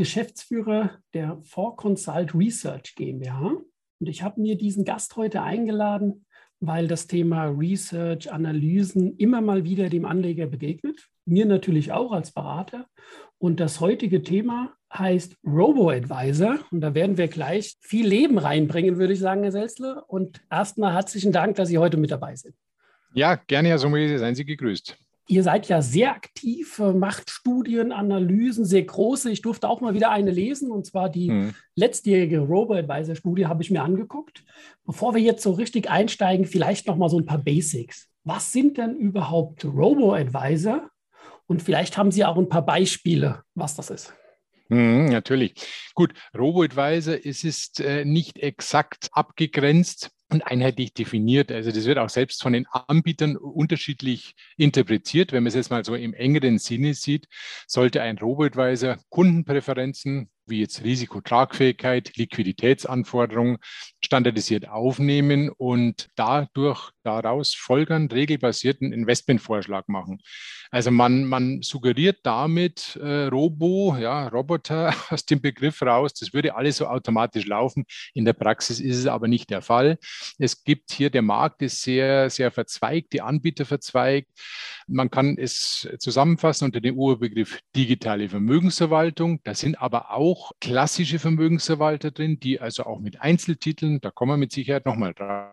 Geschäftsführer der 4Consult Research GmbH. Und ich habe mir diesen Gast heute eingeladen, weil das Thema Research, Analysen immer mal wieder dem Anleger begegnet. Mir natürlich auch als Berater. Und das heutige Thema heißt Robo-Advisor. Und da werden wir gleich viel Leben reinbringen, würde ich sagen, Herr Selzle. Und erstmal herzlichen Dank, dass Sie heute mit dabei sind. Ja, gerne, Herr Sommelier, seien Sie gegrüßt. Ihr seid ja sehr aktiv, äh, macht Studien, Analysen, sehr große. Ich durfte auch mal wieder eine lesen, und zwar die hm. letztjährige Robo-Advisor-Studie habe ich mir angeguckt. Bevor wir jetzt so richtig einsteigen, vielleicht noch mal so ein paar Basics. Was sind denn überhaupt Robo-Advisor? Und vielleicht haben Sie auch ein paar Beispiele, was das ist. Mhm, natürlich. Gut, Robo-Advisor es ist äh, nicht exakt abgegrenzt und einheitlich definiert. Also das wird auch selbst von den Anbietern unterschiedlich interpretiert. Wenn man es jetzt mal so im engeren Sinne sieht, sollte ein Robo-Advisor Kundenpräferenzen wie jetzt Risikotragfähigkeit, Liquiditätsanforderungen standardisiert aufnehmen und dadurch daraus folgern regelbasierten Investmentvorschlag machen. Also man, man suggeriert damit äh, Robo, ja, Roboter aus dem Begriff raus, das würde alles so automatisch laufen. In der Praxis ist es aber nicht der Fall. Es gibt hier, der Markt ist sehr, sehr verzweigt, die Anbieter verzweigt. Man kann es zusammenfassen unter dem Urbegriff digitale Vermögensverwaltung. Da sind aber auch klassische Vermögensverwalter drin, die also auch mit Einzeltiteln, da kommen wir mit Sicherheit nochmal drauf,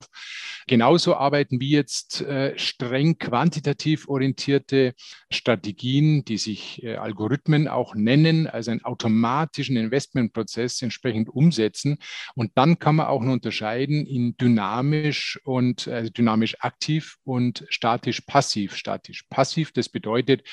genauso arbeiten wie jetzt äh, streng quantitativ orientierte Strategien, die sich äh, Algorithmen auch nennen, also einen automatischen Investmentprozess entsprechend umsetzen. Und dann kann man auch noch unterscheiden in dynamisch und äh, dynamisch aktiv und statisch passiv. Statisch passiv, das bedeutet,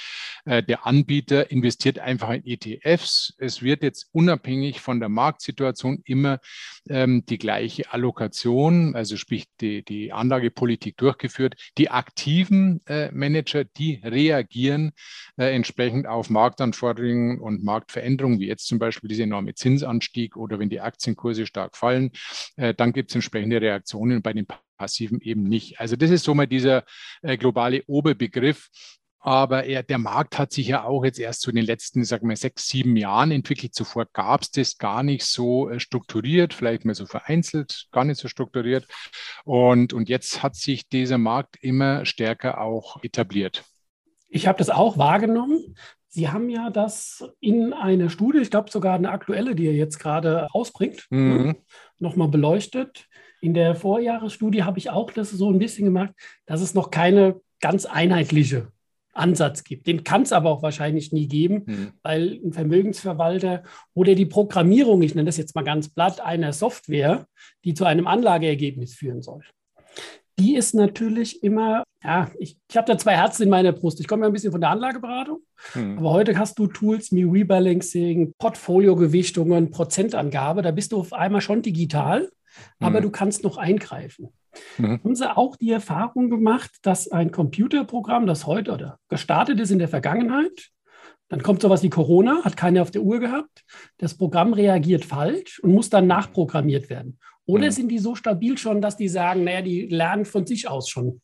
äh, der Anbieter investiert einfach in ETFs. Es wird jetzt unabhängig von der Marktsituation immer ähm, die gleiche Allokation, also sprich die, die Anlagepolitik durchgeführt. Die aktiven äh, Manager, die reagieren äh, entsprechend auf Marktanforderungen und Marktveränderungen, wie jetzt zum Beispiel dieser enorme Zinsanstieg oder wenn die Aktienkurse stark fallen, äh, dann gibt es entsprechende Reaktionen bei den passiven eben nicht. Also das ist so mal dieser äh, globale Oberbegriff. Aber er, der Markt hat sich ja auch jetzt erst so in den letzten, sagen wir, sechs, sieben Jahren entwickelt. Zuvor gab es das gar nicht so äh, strukturiert, vielleicht mal so vereinzelt, gar nicht so strukturiert. Und, und jetzt hat sich dieser Markt immer stärker auch etabliert. Ich habe das auch wahrgenommen. Sie haben ja das in einer Studie, ich glaube sogar eine aktuelle, die ihr jetzt gerade ausbringt, mhm. nochmal beleuchtet. In der Vorjahresstudie habe ich auch das so ein bisschen gemacht, dass es noch keine ganz einheitliche Ansatz gibt. Den kann es aber auch wahrscheinlich nie geben, mhm. weil ein Vermögensverwalter oder die Programmierung, ich nenne das jetzt mal ganz platt, einer Software, die zu einem Anlageergebnis führen soll, die ist natürlich immer, ja, ich, ich habe da zwei Herzen in meiner Brust. Ich komme ja ein bisschen von der Anlageberatung, mhm. aber heute hast du Tools wie Rebalancing, Portfoliogewichtungen, Prozentangabe, da bist du auf einmal schon digital, aber mhm. du kannst noch eingreifen. Mhm. Haben Sie auch die Erfahrung gemacht, dass ein Computerprogramm, das heute oder gestartet ist in der Vergangenheit, dann kommt sowas wie Corona, hat keiner auf der Uhr gehabt, das Programm reagiert falsch und muss dann nachprogrammiert werden. Oder mhm. sind die so stabil schon, dass die sagen, naja, die lernen von sich aus schon?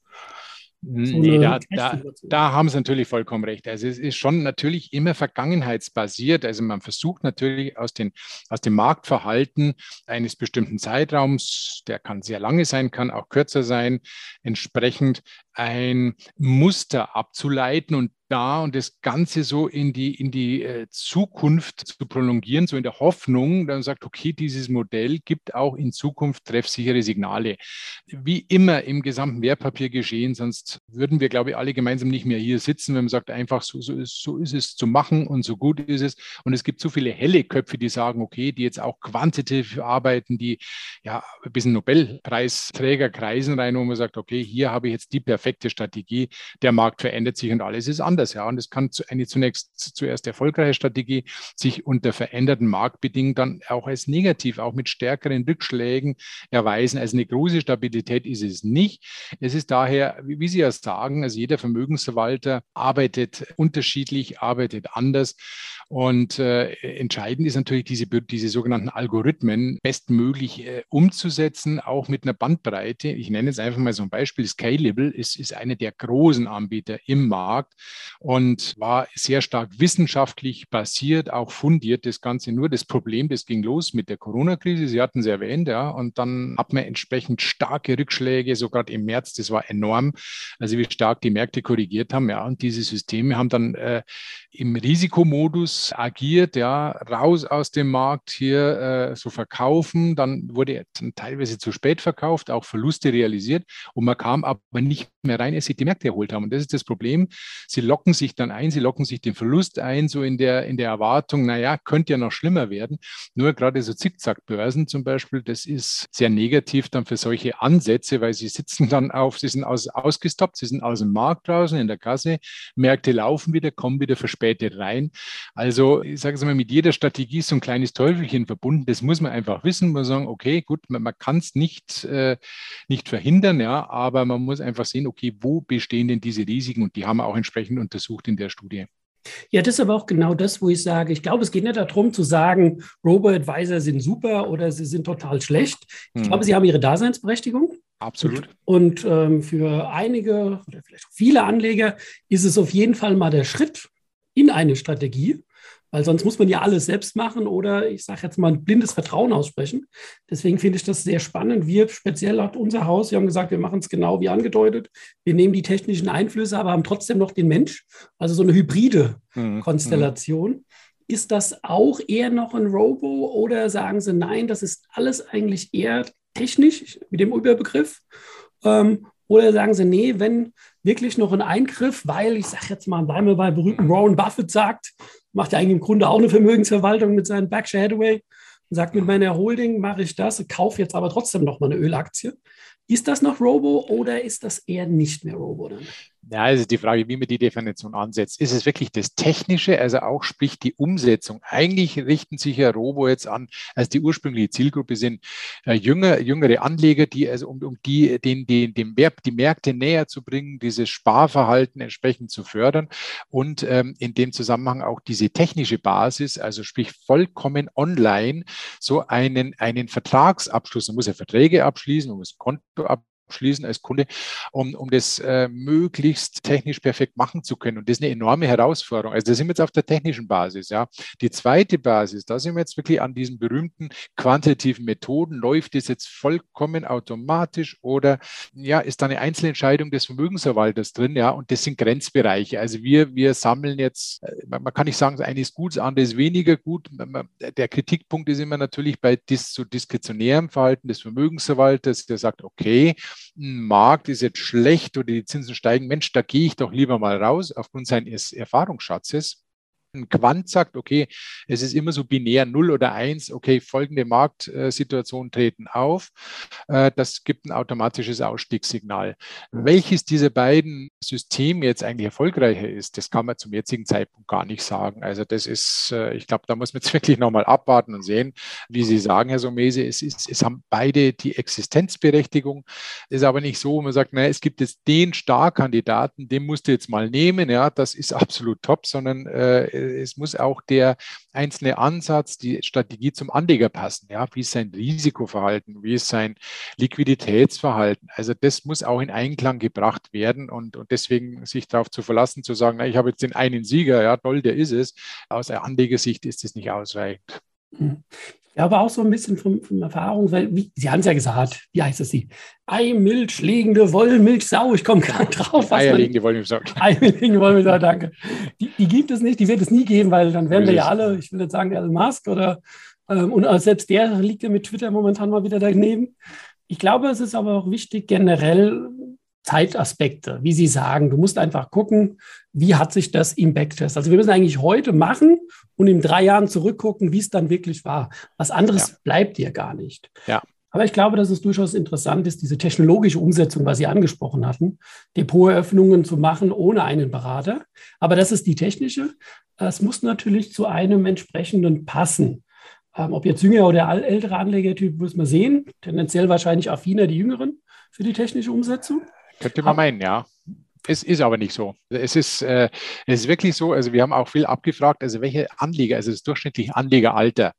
So nee, da, da, da, haben Sie natürlich vollkommen recht. Also es ist schon natürlich immer vergangenheitsbasiert. Also man versucht natürlich aus, den, aus dem Marktverhalten eines bestimmten Zeitraums, der kann sehr lange sein, kann auch kürzer sein, entsprechend ein Muster abzuleiten und da und das Ganze so in die, in die äh, Zukunft zu prolongieren, so in der Hoffnung, dann sagt, okay, dieses Modell gibt auch in Zukunft treffsichere Signale. Wie immer im gesamten Wertpapier geschehen, sonst würden wir, glaube ich, alle gemeinsam nicht mehr hier sitzen, wenn man sagt, einfach so, so, ist, so ist es zu machen und so gut ist es. Und es gibt so viele helle Köpfe, die sagen, okay, die jetzt auch quantitativ arbeiten, die ja bis in Nobelpreisträgerkreisen rein, wo man sagt, okay, hier habe ich jetzt die perfekte Strategie, der Markt verändert sich und alles ist anders anders, ja. Und es kann eine zunächst zuerst erfolgreiche Strategie sich unter veränderten Marktbedingungen dann auch als negativ, auch mit stärkeren Rückschlägen erweisen. Also eine große Stabilität ist es nicht. Es ist daher, wie Sie ja sagen, also jeder Vermögensverwalter arbeitet unterschiedlich, arbeitet anders. Und äh, entscheidend ist natürlich, diese, diese sogenannten Algorithmen bestmöglich äh, umzusetzen, auch mit einer Bandbreite. Ich nenne jetzt einfach mal so ein Beispiel. Scalable ist, ist einer der großen Anbieter im Markt und war sehr stark wissenschaftlich basiert, auch fundiert das Ganze. Nur das Problem, das ging los mit der Corona-Krise. Sie hatten es erwähnt, ja, und dann hat man entsprechend starke Rückschläge, so gerade im März, das war enorm. Also wie stark die Märkte korrigiert haben, ja, und diese Systeme haben dann äh, im Risikomodus agiert, ja, raus aus dem Markt hier äh, so verkaufen. Dann wurde dann teilweise zu spät verkauft, auch Verluste realisiert und man kam aber nicht mehr rein, als sich die Märkte erholt haben. Und das ist das Problem. Sie locken sich dann ein, sie locken sich den Verlust ein, so in der, in der Erwartung, naja, könnte ja noch schlimmer werden. Nur gerade so Zickzackbörsen zum Beispiel, das ist sehr negativ dann für solche Ansätze, weil sie sitzen dann auf, sie sind aus, ausgestoppt, sie sind aus dem Markt draußen in der Kasse, Märkte laufen wieder, kommen wieder verspätet rein. Also ich sage es mal, mit jeder Strategie ist so ein kleines Teufelchen verbunden. Das muss man einfach wissen. Man sagen, okay, gut, man, man kann es nicht, äh, nicht verhindern, ja, aber man muss einfach sehen, okay, wo bestehen denn diese Risiken? Und die haben wir auch entsprechend untersucht in der Studie. Ja, das ist aber auch genau das, wo ich sage, ich glaube, es geht nicht darum zu sagen, Robo-Advisor sind super oder sie sind total schlecht. Ich hm. glaube, sie haben ihre Daseinsberechtigung. Absolut. Und, und ähm, für einige oder vielleicht auch viele Anleger ist es auf jeden Fall mal der Schritt in eine Strategie, weil sonst muss man ja alles selbst machen oder ich sage jetzt mal ein blindes Vertrauen aussprechen. Deswegen finde ich das sehr spannend. Wir speziell hat unser Haus, wir haben gesagt, wir machen es genau wie angedeutet. Wir nehmen die technischen Einflüsse, aber haben trotzdem noch den Mensch, also so eine hybride mhm. Konstellation. Ist das auch eher noch ein Robo oder sagen Sie, nein, das ist alles eigentlich eher technisch mit dem Überbegriff? Ähm, oder sagen Sie, nee, wenn wirklich noch ein Eingriff, weil ich sage jetzt mal, weil man bei berühmten Warren Buffett sagt, macht ja eigentlich im Grunde auch eine Vermögensverwaltung mit seinem Berkshire Hathaway und sagt, mit meiner Holding mache ich das, kaufe jetzt aber trotzdem noch mal eine Ölaktie. Ist das noch Robo oder ist das eher nicht mehr Robo dann? Ja, also die Frage, wie man die Definition ansetzt. Ist es wirklich das Technische, also auch sprich die Umsetzung? Eigentlich richten sich ja Robo jetzt an, als die ursprüngliche Zielgruppe sind äh, jünger, jüngere Anleger, die also um, um die, den, den, den Werb, die Märkte näher zu bringen, dieses Sparverhalten entsprechend zu fördern und ähm, in dem Zusammenhang auch diese technische Basis, also sprich vollkommen online, so einen, einen Vertragsabschluss, man muss ja Verträge abschließen, man muss Konto ab schließen als Kunde, um, um das äh, möglichst technisch perfekt machen zu können. Und das ist eine enorme Herausforderung. Also da sind wir jetzt auf der technischen Basis. Ja. Die zweite Basis, da sind wir jetzt wirklich an diesen berühmten quantitativen Methoden. Läuft das jetzt vollkommen automatisch oder ja, ist da eine Einzelentscheidung des Vermögensverwalters drin? Ja, und das sind Grenzbereiche. Also wir, wir sammeln jetzt, äh, man kann nicht sagen, das eine ist gut, das andere ist weniger gut. Der Kritikpunkt ist immer natürlich bei dis, so diskretionärem Verhalten des Vermögensverwalters, der sagt, okay, Markt ist jetzt schlecht oder die Zinsen steigen, Mensch, da gehe ich doch lieber mal raus aufgrund seines Erfahrungsschatzes ein Quant sagt, okay, es ist immer so binär 0 oder 1, okay, folgende Marktsituationen treten auf, äh, das gibt ein automatisches Ausstiegssignal. Welches dieser beiden Systeme jetzt eigentlich erfolgreicher ist, das kann man zum jetzigen Zeitpunkt gar nicht sagen. Also das ist, äh, ich glaube, da muss man jetzt wirklich nochmal abwarten und sehen, wie Sie sagen, Herr Somese, es, ist, es haben beide die Existenzberechtigung. Es ist aber nicht so, man sagt, naja, es gibt jetzt den Starkandidaten, den musst du jetzt mal nehmen, ja, das ist absolut top, sondern äh, es muss auch der einzelne Ansatz, die Strategie zum Anleger passen. Ja, wie ist sein Risikoverhalten? Wie ist sein Liquiditätsverhalten? Also das muss auch in Einklang gebracht werden und, und deswegen sich darauf zu verlassen, zu sagen, na, ich habe jetzt den einen Sieger, ja, toll, der ist es. Aus der Anlegersicht ist das nicht ausreichend. Ja, aber auch so ein bisschen von, von Erfahrung, weil, wie, Sie haben es ja gesagt, wie heißt es sie? Eimilch legende Wollmilchsau, ich komme gerade drauf. Eierlegende Wollmilchsau. Eierlegende Wollmilchsau, danke. Die, die, gibt es nicht, die wird es nie geben, weil dann wären wir ja alle, ich will jetzt sagen, Elon Musk oder, ähm, und selbst der liegt ja mit Twitter momentan mal wieder daneben. Ich glaube, es ist aber auch wichtig, generell Zeitaspekte, wie Sie sagen. Du musst einfach gucken, wie hat sich das im Backtest. Also wir müssen eigentlich heute machen und in drei Jahren zurückgucken, wie es dann wirklich war. Was anderes ja. bleibt dir gar nicht. Ja. Aber ich glaube, dass es durchaus interessant ist, diese technologische Umsetzung, was Sie angesprochen hatten, Depoteröffnungen zu machen ohne einen Berater. Aber das ist die technische. Es muss natürlich zu einem entsprechenden passen. Ähm, ob jetzt jünger oder ältere Anlegertyp, muss man sehen. Tendenziell wahrscheinlich affiner die Jüngeren für die technische Umsetzung. Könnte man meinen, ja. Es ist aber nicht so. Es ist, äh, es ist wirklich so, also wir haben auch viel abgefragt, also welche Anleger, also das durchschnittliche Anlegeralter,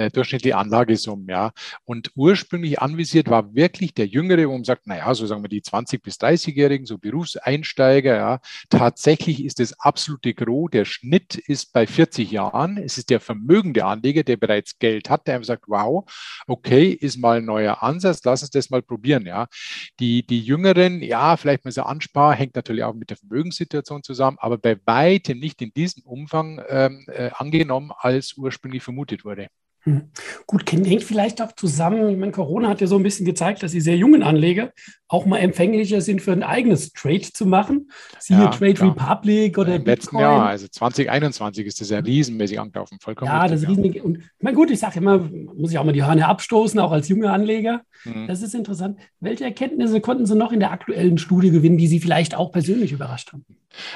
äh, durchschnittliche Anlagesumme, ja. Und ursprünglich anvisiert war wirklich der Jüngere, wo man sagt, naja, so sagen wir die 20- bis 30-Jährigen, so Berufseinsteiger, ja. Tatsächlich ist das absolute Gros, der Schnitt ist bei 40 Jahren. Es ist der vermögende Anleger, der bereits Geld hat, der einfach sagt, wow, okay, ist mal ein neuer Ansatz, lass uns das mal probieren, ja. Die, die Jüngeren, ja, vielleicht mal so ansparen, hängt natürlich auch mit der Vermögenssituation zusammen, aber bei weitem nicht in diesem Umfang ähm, äh, angenommen, als ursprünglich vermutet wurde. Hm. Gut, hängt vielleicht auch zusammen, ich meine, Corona hat ja so ein bisschen gezeigt, dass die sehr jungen Anleger auch mal empfänglicher sind für ein eigenes Trade zu machen. Siehe ja, Trade klar. Republic oder Im letzten Jahr, also 2021 ist das ja riesenmäßig angelaufen, vollkommen Ja, richtig, das ist riesig. Und ich meine, gut, ich sage immer, muss ich auch mal die Hörner abstoßen, auch als junge Anleger. Mhm. Das ist interessant. Welche Erkenntnisse konnten Sie noch in der aktuellen Studie gewinnen, die Sie vielleicht auch persönlich überrascht haben?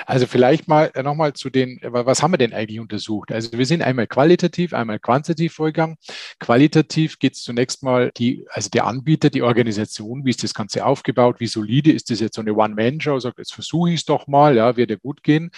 Also vielleicht mal äh, nochmal zu den, was haben wir denn eigentlich untersucht? Also wir sind einmal qualitativ, einmal quantitativ vorgegangen. Qualitativ geht es zunächst mal die, also der Anbieter, die Organisation, wie ist das Ganze aufgebaut, wie solide ist das jetzt so eine One-Man-Show, sagt, jetzt versuche ich es doch mal, ja, wird ja gut gehen.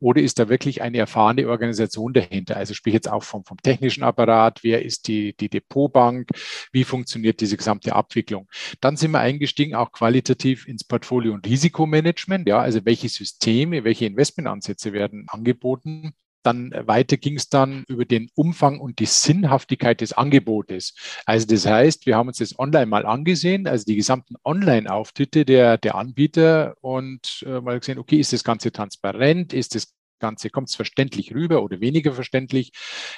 Oder ist da wirklich eine erfahrene Organisation dahinter? Also sprich jetzt auch vom, vom technischen Apparat, wer ist die, die Depotbank, wie funktioniert diese gesamte Abwicklung? Dann sind wir eingestiegen auch qualitativ ins Portfolio- und Risikomanagement, ja, also welche Systeme Systeme, welche Investmentansätze werden angeboten. Dann weiter ging es dann über den Umfang und die Sinnhaftigkeit des Angebotes. Also das heißt, wir haben uns das online mal angesehen, also die gesamten Online-Auftritte der, der Anbieter und äh, mal gesehen, okay, ist das Ganze transparent, ist das Ganze, kommt es verständlich rüber oder weniger verständlich?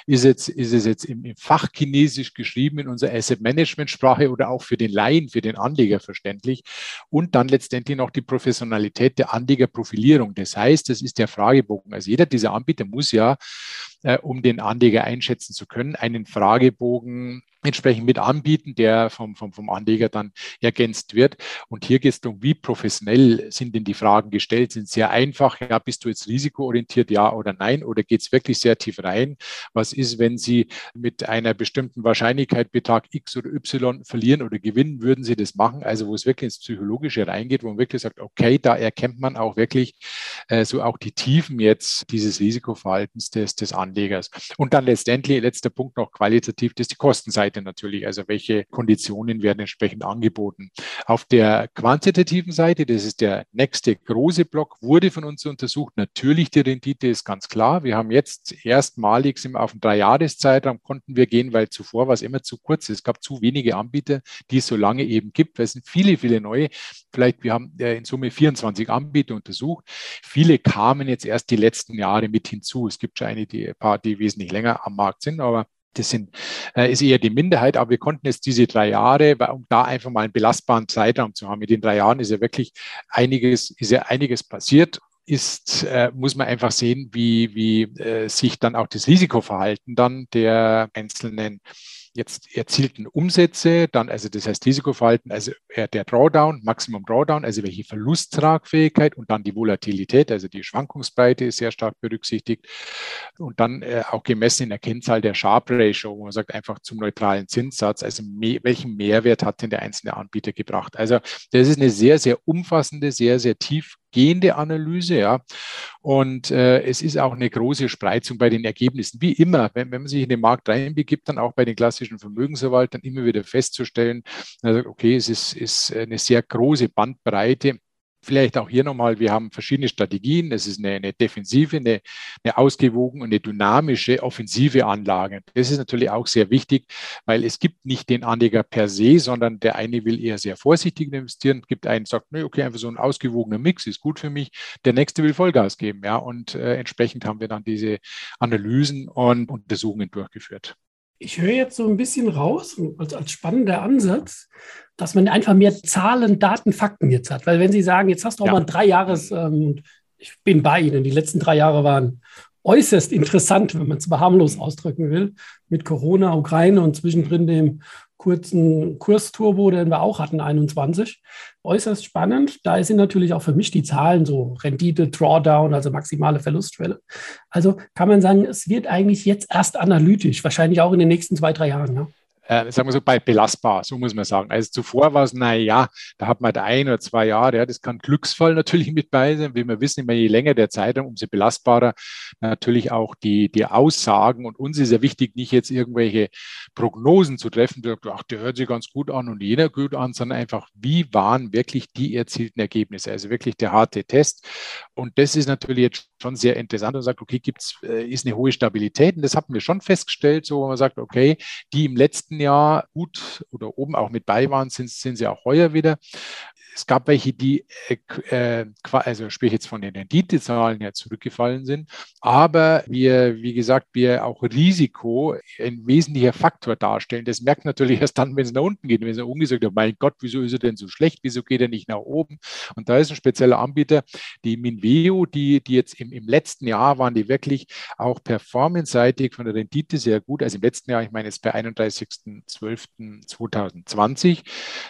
Ist, jetzt, ist es jetzt im, im Fachchinesisch geschrieben in unserer Asset Management Sprache oder auch für den Laien, für den Anleger verständlich? Und dann letztendlich noch die Professionalität der Anlegerprofilierung. Das heißt, das ist der Fragebogen. Also jeder dieser Anbieter muss ja äh, um den Anleger einschätzen zu können, einen Fragebogen entsprechend mit anbieten, der vom, vom, vom Anleger dann ergänzt wird. Und hier geht es darum, wie professionell sind denn die Fragen gestellt? Sind sehr einfach, ja, bist du jetzt risikoorientiert, ja oder nein? Oder geht es wirklich sehr tief rein? Was ist, wenn Sie mit einer bestimmten Wahrscheinlichkeit Betrag X oder Y verlieren oder gewinnen, würden Sie das machen? Also wo es wirklich ins Psychologische reingeht, wo man wirklich sagt, okay, da erkennt man auch wirklich äh, so auch die Tiefen jetzt dieses Risikoverhaltens des, des Anlegers. Anlegers. Und dann letztendlich, letzter Punkt noch qualitativ, das ist die Kostenseite natürlich. Also welche Konditionen werden entsprechend angeboten. Auf der quantitativen Seite, das ist der nächste große Block, wurde von uns untersucht. Natürlich die Rendite ist ganz klar. Wir haben jetzt erstmalig sind auf einen Dreijahreszeitraum konnten wir gehen, weil zuvor war es immer zu kurz. Es gab zu wenige Anbieter, die es so lange eben gibt. Es sind viele, viele neue. Vielleicht, wir haben in Summe 24 Anbieter untersucht. Viele kamen jetzt erst die letzten Jahre mit hinzu. Es gibt schon eine, die paar, die wesentlich länger am Markt sind, aber das sind, äh, ist eher die Minderheit, aber wir konnten jetzt diese drei Jahre, um da einfach mal einen belastbaren Zeitraum zu haben. Mit den drei Jahren ist ja wirklich einiges, ist ja einiges passiert ist, äh, muss man einfach sehen, wie, wie äh, sich dann auch das Risikoverhalten dann der einzelnen jetzt erzielten Umsätze, dann also das heißt Risikoverhalten, also der Drawdown, Maximum Drawdown, also welche Verlusttragfähigkeit und dann die Volatilität, also die Schwankungsbreite ist sehr stark berücksichtigt und dann äh, auch gemessen in der Kennzahl der Sharp Ratio, wo man sagt einfach zum neutralen Zinssatz, also welchen Mehrwert hat denn der einzelne Anbieter gebracht. Also das ist eine sehr, sehr umfassende, sehr, sehr tief gehende Analyse, ja. Und äh, es ist auch eine große Spreizung bei den Ergebnissen. Wie immer, wenn, wenn man sich in den Markt reinbegibt, dann auch bei den klassischen Vermögensverwaltern immer wieder festzustellen, also okay, es ist, ist eine sehr große Bandbreite Vielleicht auch hier nochmal, wir haben verschiedene Strategien. Es ist eine, eine defensive, eine, eine ausgewogene und eine dynamische, offensive Anlage. Das ist natürlich auch sehr wichtig, weil es gibt nicht den Anleger per se, sondern der eine will eher sehr vorsichtig investieren, gibt einen, sagt, nee, okay, einfach so ein ausgewogener Mix ist gut für mich. Der nächste will Vollgas geben, ja. Und äh, entsprechend haben wir dann diese Analysen und Untersuchungen durchgeführt. Ich höre jetzt so ein bisschen raus, als, als spannender Ansatz, dass man einfach mehr Zahlen, Daten, Fakten jetzt hat. Weil wenn Sie sagen, jetzt hast du auch ja. mal drei Jahres, ähm, ich bin bei Ihnen, die letzten drei Jahre waren äußerst interessant, wenn man es beharmlos ausdrücken will, mit Corona, Ukraine und zwischendrin dem kurzen Kursturbo, den wir auch hatten, 21. Äußerst spannend. Da sind natürlich auch für mich die Zahlen so Rendite, Drawdown, also maximale Verlustschwelle. Also kann man sagen, es wird eigentlich jetzt erst analytisch, wahrscheinlich auch in den nächsten zwei, drei Jahren. Ja? Äh, sagen wir so, bei belastbar, so muss man sagen. Also zuvor war es, naja, da hat man da ein oder zwei Jahre, ja, das kann Glücksfall natürlich mit bei sein. Wie wir wissen, immer je länger der Zeitraum, umso belastbarer natürlich auch die, die Aussagen. Und uns ist ja wichtig, nicht jetzt irgendwelche Prognosen zu treffen, ach, der hört sich ganz gut an und jener gut an, sondern einfach, wie waren wirklich die erzielten Ergebnisse? Also wirklich der harte Test. Und das ist natürlich jetzt schon sehr interessant und sagt, okay, gibt's, äh, ist eine hohe Stabilität. Und das haben wir schon festgestellt, so wo man sagt, okay, die im letzten Jahr gut oder oben auch mit bei waren, sind, sind sie auch heuer wieder. Es gab welche, die, äh, äh also sprich jetzt von den Renditezahlen her zurückgefallen sind, aber wir, wie gesagt, wir auch Risiko ein wesentlicher Faktor darstellen. Das merkt natürlich erst dann, wenn es nach unten geht. Wenn es nach oben gesagt mein Gott, wieso ist er denn so schlecht? Wieso geht er nicht nach oben? Und da ist ein spezieller Anbieter, die Minveo, die, die jetzt im, im letzten Jahr waren die wirklich auch performance-seitig von der Rendite sehr gut. Also im letzten Jahr, ich meine jetzt bei 31.12.2020,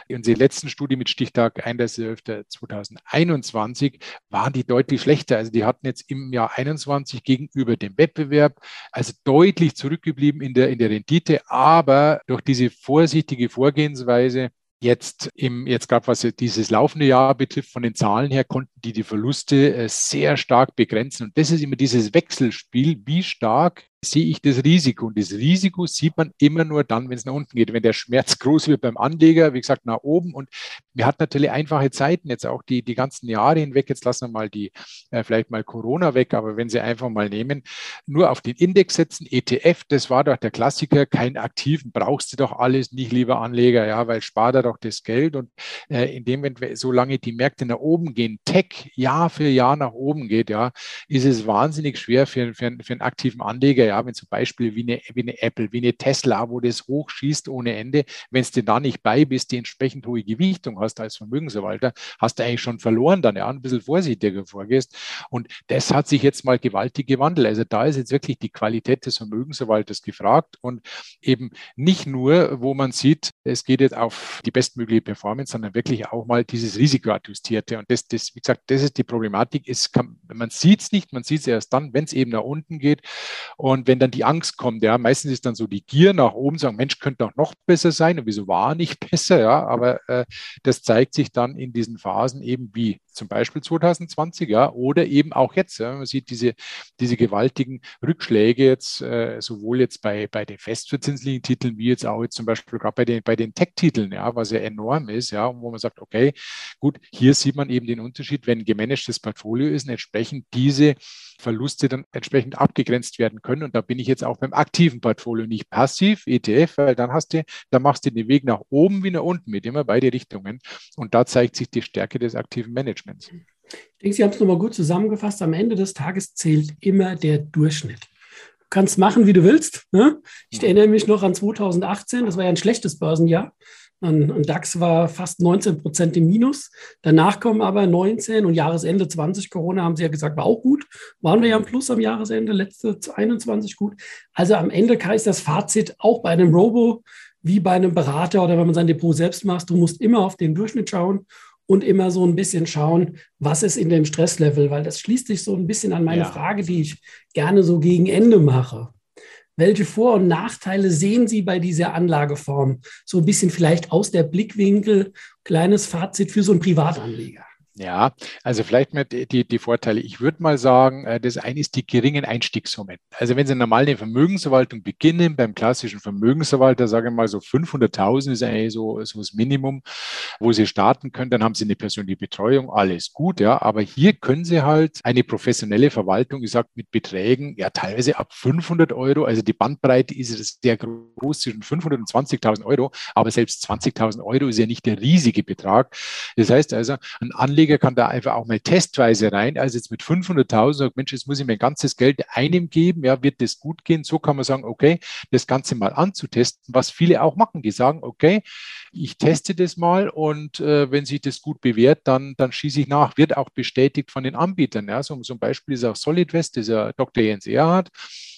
unsere letzten Studie mit Stichtag 1 31.12.2021 waren die deutlich schlechter. Also die hatten jetzt im Jahr 21 gegenüber dem Wettbewerb also deutlich zurückgeblieben in der, in der Rendite, aber durch diese vorsichtige Vorgehensweise Jetzt im, jetzt gerade was dieses laufende Jahr betrifft, von den Zahlen her konnten die die Verluste äh, sehr stark begrenzen. Und das ist immer dieses Wechselspiel, wie stark sehe ich das Risiko. Und das Risiko sieht man immer nur dann, wenn es nach unten geht. Wenn der Schmerz groß wird beim Anleger, wie gesagt, nach oben. Und wir hatten natürlich einfache Zeiten, jetzt auch die, die ganzen Jahre hinweg. Jetzt lassen wir mal die, äh, vielleicht mal Corona weg, aber wenn Sie einfach mal nehmen, nur auf den Index setzen, ETF, das war doch der Klassiker, keinen aktiven, brauchst du doch alles nicht, lieber Anleger, ja, weil spart er doch das Geld. Und äh, in dem Moment, solange die Märkte nach oben gehen, Tech Jahr für Jahr nach oben geht, ja, ist es wahnsinnig schwer für, für, für einen aktiven Anleger, ja, wenn zum Beispiel wie eine, wie eine Apple, wie eine Tesla, wo das hochschießt ohne Ende, wenn es dir da nicht bei bist, die entsprechend hohe Gewichtung hast als Vermögensverwalter, hast du eigentlich schon verloren, dann ja, ein bisschen vorsichtiger vorgehst. Und das hat sich jetzt mal gewaltig gewandelt. Also da ist jetzt wirklich die Qualität des Vermögensverwalters gefragt und eben nicht nur, wo man sieht, es geht jetzt auf die bestmögliche Performance, sondern wirklich auch mal dieses Risikoadjustierte. Und das, das, wie gesagt, das ist die Problematik. Es kann, man sieht es nicht, man sieht es erst dann, wenn es eben nach unten geht. Und wenn dann die Angst kommt, ja, meistens ist dann so die Gier nach oben, sagen, Mensch, könnte doch noch besser sein. Und wieso war nicht besser? Ja, aber äh, das zeigt sich dann in diesen Phasen eben wie zum Beispiel 2020, ja, oder eben auch jetzt. Ja, man sieht diese, diese gewaltigen Rückschläge jetzt, äh, sowohl jetzt bei, bei den festverzinslichen Titeln, wie jetzt auch jetzt zum Beispiel gerade bei den, bei den Tech-Titeln, ja, was ja enorm ist, ja, wo man sagt, okay, gut, hier sieht man eben den Unterschied, wenn gemanagtes Portfolio ist, entsprechend diese Verluste dann entsprechend abgegrenzt werden können. Und da bin ich jetzt auch beim aktiven Portfolio nicht passiv, ETF, weil dann hast du, da machst du den Weg nach oben wie nach unten mit immer beide Richtungen. Und da zeigt sich die Stärke des aktiven Managements. Ich denke, Sie haben es nochmal gut zusammengefasst. Am Ende des Tages zählt immer der Durchschnitt. Du kannst machen, wie du willst. Ne? Ich erinnere mich noch an 2018, das war ja ein schlechtes Börsenjahr. Ein DAX war fast 19 Prozent im Minus. Danach kommen aber 19 und Jahresende 20 Corona haben sie ja gesagt, war auch gut. Waren wir ja im Plus am Jahresende, letzte 21 gut. Also am Ende ist das Fazit auch bei einem Robo wie bei einem Berater oder wenn man sein Depot selbst macht, du musst immer auf den Durchschnitt schauen und immer so ein bisschen schauen, was ist in dem Stresslevel, weil das schließt sich so ein bisschen an meine ja. Frage, die ich gerne so gegen Ende mache. Welche Vor- und Nachteile sehen Sie bei dieser Anlageform? So ein bisschen vielleicht aus der Blickwinkel, kleines Fazit für so einen Privatanleger. Ja, also vielleicht mal die, die Vorteile. Ich würde mal sagen, äh, das eine ist die geringen Einstiegssummen. Also wenn Sie normal eine Vermögensverwaltung beginnen, beim klassischen Vermögensverwalter, sage ich mal so 500.000 ist eigentlich so, so das Minimum, wo Sie starten können, dann haben Sie eine persönliche Betreuung, alles gut, ja. Aber hier können Sie halt eine professionelle Verwaltung, ich sage mit Beträgen, ja teilweise ab 500 Euro, also die Bandbreite ist sehr groß zwischen 500 und 20.000 Euro, aber selbst 20.000 Euro ist ja nicht der riesige Betrag. Das heißt also, ein Anleger Anleger kann da einfach auch mal testweise rein. Also jetzt mit 500.000 sagt, Mensch, jetzt muss ich mein ganzes Geld einem geben. Ja, wird das gut gehen? So kann man sagen, okay, das Ganze mal anzutesten, was viele auch machen. Die sagen, okay, ich teste das mal und äh, wenn sich das gut bewährt, dann, dann schieße ich nach. Wird auch bestätigt von den Anbietern. Ja, so, so ein Beispiel ist auch SolidWest, dieser Dr. Jens Erhard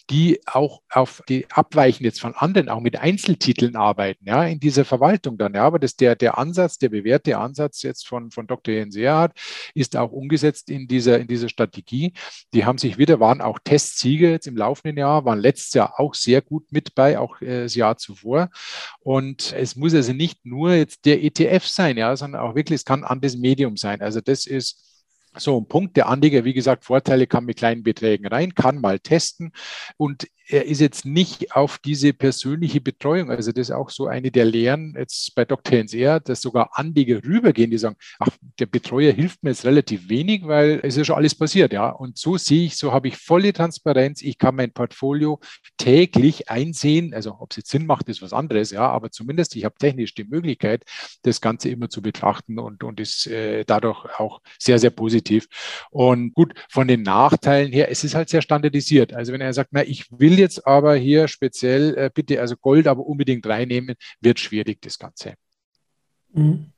die auch auf die abweichen jetzt von anderen, auch mit Einzeltiteln arbeiten, ja, in dieser Verwaltung dann. Ja, aber das der, der Ansatz, der bewährte Ansatz jetzt von, von Dr. Jens Erhard ist auch umgesetzt in dieser, in dieser Strategie. Die haben sich wieder, waren auch Testsieger jetzt im laufenden Jahr, waren letztes Jahr auch sehr gut mit bei, auch äh, das Jahr zuvor. Und es muss also nicht nur jetzt der ETF sein, ja, sondern auch wirklich, es kann an das Medium sein. Also das ist so ein Punkt. Der Anleger, wie gesagt, Vorteile kann mit kleinen Beträgen rein, kann mal testen und er ist jetzt nicht auf diese persönliche Betreuung. Also das ist auch so eine der Lehren jetzt bei Dr. NSR, dass sogar Anleger rübergehen, die sagen, ach, der Betreuer hilft mir jetzt relativ wenig, weil es ist ja schon alles passiert. Ja, und so sehe ich, so habe ich volle Transparenz. Ich kann mein Portfolio täglich einsehen. Also ob es jetzt Sinn macht, ist was anderes. Ja, aber zumindest ich habe technisch die Möglichkeit, das Ganze immer zu betrachten und, und ist äh, dadurch auch sehr, sehr positiv. Und gut, von den Nachteilen her, es ist halt sehr standardisiert. Also wenn er sagt, na, ich will jetzt aber hier speziell äh, bitte also Gold aber unbedingt reinnehmen, wird schwierig das Ganze. Mhm.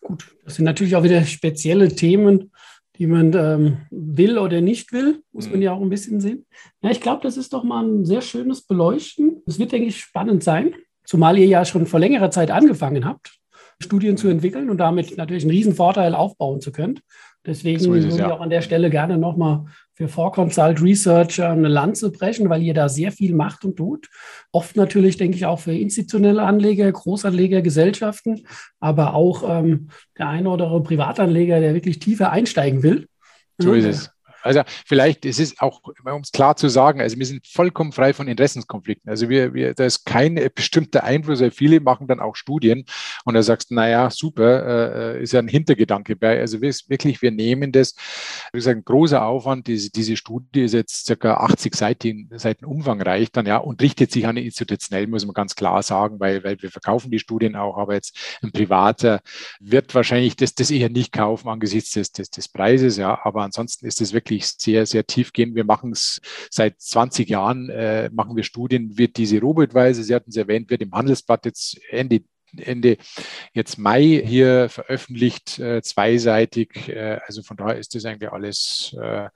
Gut, das sind natürlich auch wieder spezielle Themen, die man ähm, will oder nicht will, muss mhm. man ja auch ein bisschen sehen. Ja, ich glaube, das ist doch mal ein sehr schönes Beleuchten. Es wird, denke ich, spannend sein, zumal ihr ja schon vor längerer Zeit angefangen habt, Studien zu entwickeln und damit natürlich einen riesen Vorteil aufbauen zu können. Deswegen so würde ich ja. auch an der Stelle gerne nochmal für Vorconsult Research eine Lanze brechen, weil ihr da sehr viel macht und tut. Oft natürlich, denke ich, auch für institutionelle Anleger, Großanleger, Gesellschaften, aber auch ähm, der eine oder andere Privatanleger, der wirklich tiefer einsteigen will. So ist es. Also vielleicht ist es auch, um es klar zu sagen, also wir sind vollkommen frei von Interessenskonflikten. Also wir, wir, da ist kein bestimmter Einfluss, weil viele machen dann auch Studien und da sagst, naja, super, äh, ist ja ein Hintergedanke bei. Also wirklich, wir nehmen das, wie gesagt, ein großer Aufwand, diese, diese Studie ist jetzt circa 80 Seiten, Seiten umfangreich dann, ja, und richtet sich an den institutionellen, muss man ganz klar sagen, weil, weil wir verkaufen die Studien auch, aber jetzt ein Privater wird wahrscheinlich das, das eher nicht kaufen angesichts des, des, des Preises, ja, aber ansonsten ist es wirklich wirklich sehr, sehr tief gehen. Wir machen es seit 20 Jahren, äh, machen wir Studien, wird diese Robotweise, Sie hatten es erwähnt, wird im Handelsblatt jetzt Ende Ende jetzt Mai hier veröffentlicht, äh, zweiseitig. Äh, also von daher ist das eigentlich alles äh,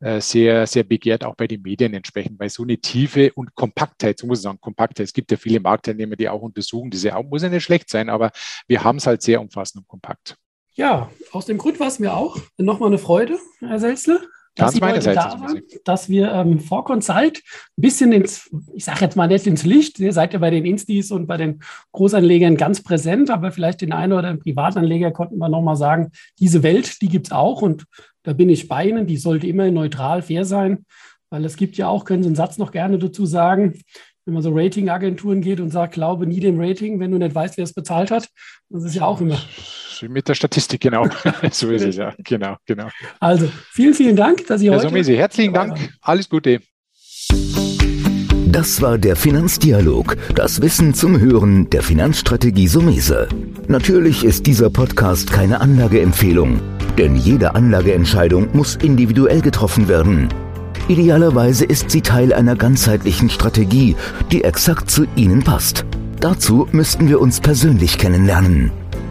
äh, sehr, sehr begehrt, auch bei den Medien entsprechend, weil so eine Tiefe und Kompaktheit, so muss ich sagen, Kompaktheit, es gibt ja viele Marktteilnehmer, die auch untersuchen, diese auch, muss ja nicht schlecht sein, aber wir haben es halt sehr umfassend und kompakt. Ja, aus dem Grund war es mir auch nochmal eine Freude, Herr Selzle, dass Sie heute da waren, dass wir ähm, vor Consult ein bisschen ins, ich sage jetzt mal nicht ins Licht, ihr seid ja bei den Instis und bei den Großanlegern ganz präsent, aber vielleicht den einen oder den Privatanleger konnten wir nochmal sagen, diese Welt, die gibt es auch und da bin ich bei Ihnen, die sollte immer neutral, fair sein, weil es gibt ja auch, können Sie einen Satz noch gerne dazu sagen, wenn man so Ratingagenturen geht und sagt, glaube nie dem Rating, wenn du nicht weißt, wer es bezahlt hat. Das ist ja auch immer. Mit der Statistik, genau. so ist es ja. Genau, genau. Also, vielen, vielen Dank, dass Sie heute. Herr Somesi, herzlichen Dank. Alles Gute. Das war der Finanzdialog, das Wissen zum Hören der Finanzstrategie Sumese. Natürlich ist dieser Podcast keine Anlageempfehlung, denn jede Anlageentscheidung muss individuell getroffen werden. Idealerweise ist sie Teil einer ganzheitlichen Strategie, die exakt zu Ihnen passt. Dazu müssten wir uns persönlich kennenlernen.